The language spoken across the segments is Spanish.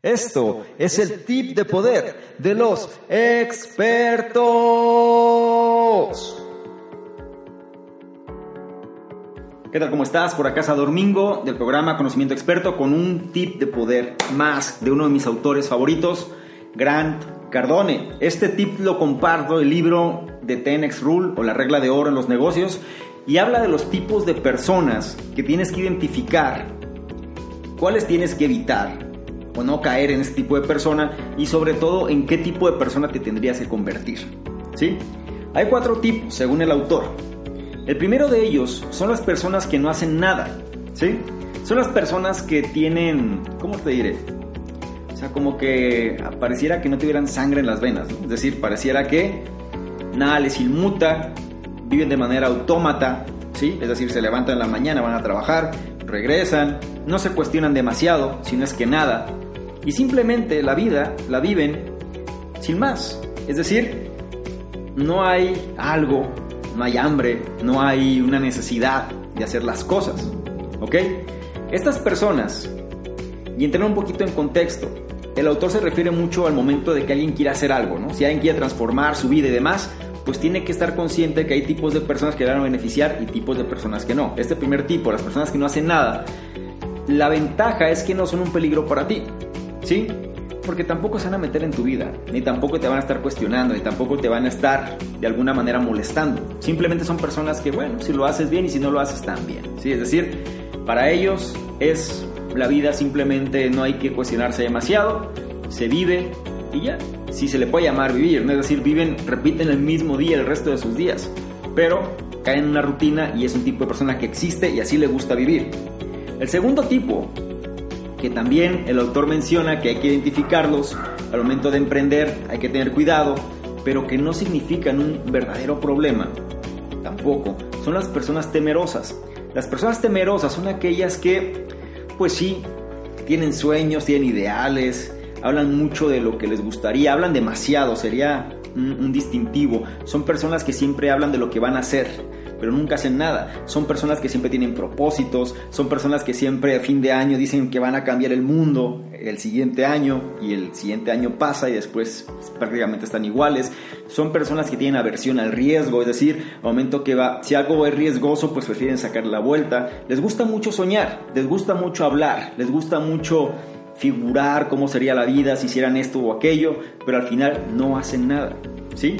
Esto es el tip de poder de los expertos. ¿Qué tal? ¿Cómo estás? Por acá Domingo del programa Conocimiento Experto con un tip de poder más de uno de mis autores favoritos, Grant Cardone. Este tip lo comparto del libro de 10 Rule o la regla de oro en los negocios y habla de los tipos de personas que tienes que identificar, cuáles tienes que evitar o no caer en este tipo de persona y sobre todo en qué tipo de persona te tendrías que convertir. ¿Sí? Hay cuatro tipos según el autor. El primero de ellos son las personas que no hacen nada. ¿Sí? Son las personas que tienen, ¿cómo te diré? O sea, como que pareciera que no tuvieran sangre en las venas. Es decir, pareciera que nada les inmuta, viven de manera autómata, ¿sí? Es decir, se levantan en la mañana, van a trabajar, regresan, no se cuestionan demasiado, si no es que nada, y simplemente la vida la viven sin más. Es decir, no hay algo, no hay hambre, no hay una necesidad de hacer las cosas. ¿Ok? Estas personas, y entrar un poquito en contexto, el autor se refiere mucho al momento de que alguien quiera hacer algo, ¿no? Si alguien quiere transformar su vida y demás, pues tiene que estar consciente que hay tipos de personas que le van a beneficiar y tipos de personas que no. Este primer tipo, las personas que no hacen nada, la ventaja es que no son un peligro para ti. ¿Sí? Porque tampoco se van a meter en tu vida, ni tampoco te van a estar cuestionando, ni tampoco te van a estar de alguna manera molestando. Simplemente son personas que, bueno, si lo haces bien y si no lo haces también. ¿Sí? Es decir, para ellos es la vida simplemente no hay que cuestionarse demasiado, se vive y ya. Si se le puede llamar vivir, ¿no? es decir, viven, repiten el mismo día el resto de sus días, pero caen en una rutina y es un tipo de persona que existe y así le gusta vivir. El segundo tipo que también el autor menciona que hay que identificarlos al momento de emprender, hay que tener cuidado, pero que no significan un verdadero problema. Tampoco. Son las personas temerosas. Las personas temerosas son aquellas que, pues sí, tienen sueños, tienen ideales, hablan mucho de lo que les gustaría, hablan demasiado, sería un, distintivo. Son personas que siempre hablan de lo que van a hacer pero nunca hacen nada. Son personas que siempre tienen propósitos, son personas que siempre a fin de año dicen que van a cambiar el mundo el siguiente año y el siguiente año pasa y después prácticamente están iguales. Son personas que tienen aversión al riesgo, es decir, momento que va, si algo es riesgoso, pues prefieren sacar la vuelta. Les gusta mucho soñar, les gusta mucho hablar, les gusta mucho figurar cómo sería la vida si hicieran esto o aquello, pero al final no hacen nada, ¿sí?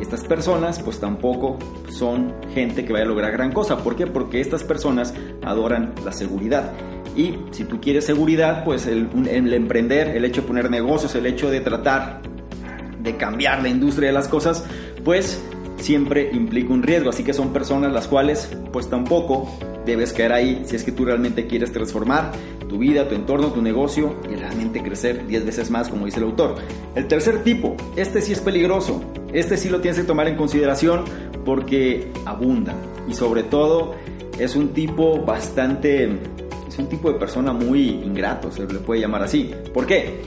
Estas personas pues tampoco son gente que vaya a lograr gran cosa. ¿Por qué? Porque estas personas adoran la seguridad. Y si tú quieres seguridad, pues el, el emprender, el hecho de poner negocios, el hecho de tratar de cambiar la industria de las cosas, pues siempre implica un riesgo. Así que son personas las cuales pues tampoco debes caer ahí si es que tú realmente quieres transformar tu vida, tu entorno, tu negocio y realmente crecer 10 veces más, como dice el autor. El tercer tipo, este sí es peligroso, este sí lo tienes que tomar en consideración porque abunda y sobre todo es un tipo bastante, es un tipo de persona muy ingrato, se le puede llamar así. ¿Por qué?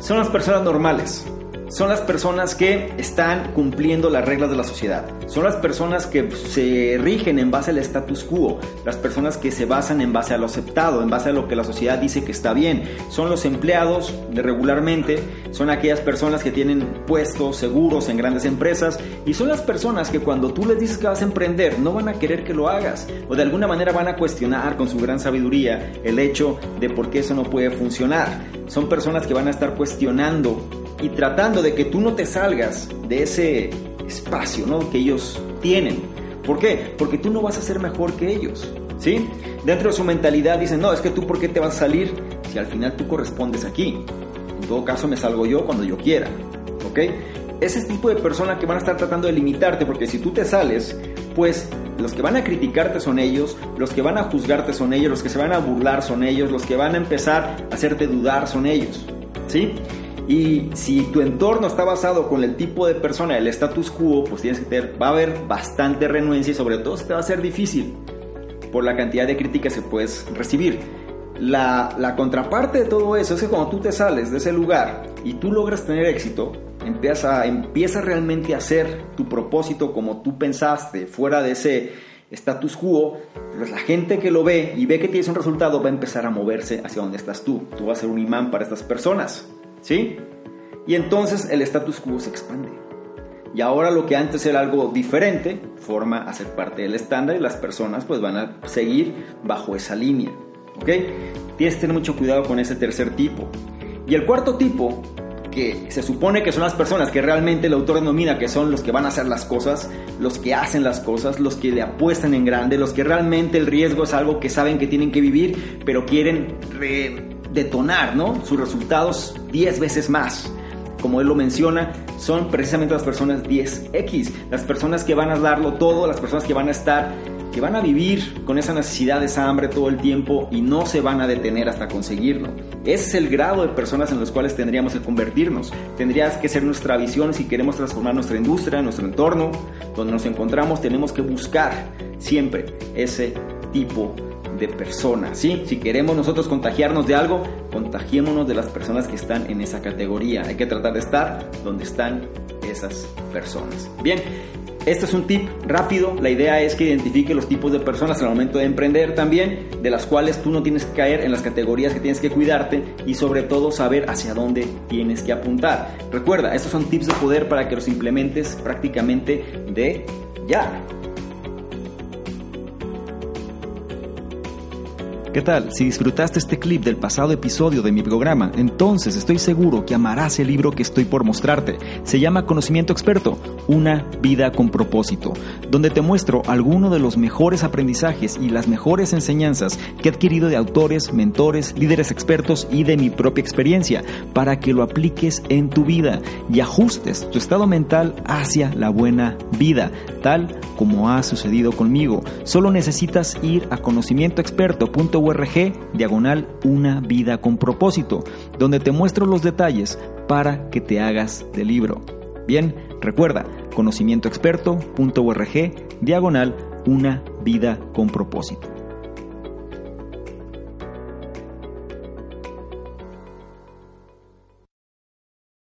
Son las personas normales, son las personas que están cumpliendo las reglas de la sociedad. Son las personas que se rigen en base al status quo, las personas que se basan en base a lo aceptado, en base a lo que la sociedad dice que está bien. Son los empleados regularmente, son aquellas personas que tienen puestos seguros en grandes empresas y son las personas que cuando tú les dices que vas a emprender no van a querer que lo hagas o de alguna manera van a cuestionar con su gran sabiduría el hecho de por qué eso no puede funcionar. Son personas que van a estar cuestionando y tratando de que tú no te salgas de ese espacio ¿no? que ellos tienen. ¿Por qué? Porque tú no vas a ser mejor que ellos. ¿Sí? Dentro de su mentalidad dicen, no, es que tú por qué te vas a salir si al final tú correspondes aquí. En todo caso me salgo yo cuando yo quiera. ¿Ok? Ese tipo de persona que van a estar tratando de limitarte porque si tú te sales, pues los que van a criticarte son ellos, los que van a juzgarte son ellos, los que se van a burlar son ellos, los que van a empezar a hacerte dudar son ellos. ¿Sí? Y si tu entorno está basado con el tipo de persona, el status quo, pues tienes que tener, va a haber bastante renuencia y sobre todo se te va a ser difícil por la cantidad de críticas que puedes recibir. La, la, contraparte de todo eso es que cuando tú te sales de ese lugar y tú logras tener éxito, empieza, empieza realmente a hacer tu propósito como tú pensaste, fuera de ese status quo, pues la gente que lo ve y ve que tienes un resultado va a empezar a moverse hacia donde estás tú. Tú vas a ser un imán para estas personas, ¿sí? Y entonces el status quo se expande. Y ahora lo que antes era algo diferente forma a ser parte del estándar y las personas pues van a seguir bajo esa línea. ¿Ok? Tienes que tener mucho cuidado con ese tercer tipo. Y el cuarto tipo, que se supone que son las personas que realmente el autor denomina que son los que van a hacer las cosas, los que hacen las cosas, los que le apuestan en grande, los que realmente el riesgo es algo que saben que tienen que vivir, pero quieren detonar ¿no? sus resultados 10 veces más como él lo menciona, son precisamente las personas 10X, las personas que van a darlo todo, las personas que van a estar, que van a vivir con esa necesidad, esa hambre todo el tiempo y no se van a detener hasta conseguirlo. Ese es el grado de personas en los cuales tendríamos que convertirnos. Tendrías que ser nuestra visión si queremos transformar nuestra industria, nuestro entorno, donde nos encontramos, tenemos que buscar siempre ese tipo de personas, ¿sí? Si queremos nosotros contagiarnos de algo, contagiémonos de las personas que están en esa categoría. Hay que tratar de estar donde están esas personas. Bien, este es un tip rápido. La idea es que identifique los tipos de personas al momento de emprender también, de las cuales tú no tienes que caer en las categorías que tienes que cuidarte y sobre todo saber hacia dónde tienes que apuntar. Recuerda, estos son tips de poder para que los implementes prácticamente de ya. ¿Qué tal? Si disfrutaste este clip del pasado episodio de mi programa, entonces estoy seguro que amarás el libro que estoy por mostrarte. Se llama Conocimiento Experto, una vida con propósito, donde te muestro algunos de los mejores aprendizajes y las mejores enseñanzas que he adquirido de autores, mentores, líderes expertos y de mi propia experiencia, para que lo apliques en tu vida y ajustes tu estado mental hacia la buena vida, tal como ha sucedido conmigo. Solo necesitas ir a conocimientoexperto.com org diagonal una vida con propósito, donde te muestro los detalles para que te hagas del libro. Bien, recuerda conocimientoexperto.org diagonal una vida con propósito.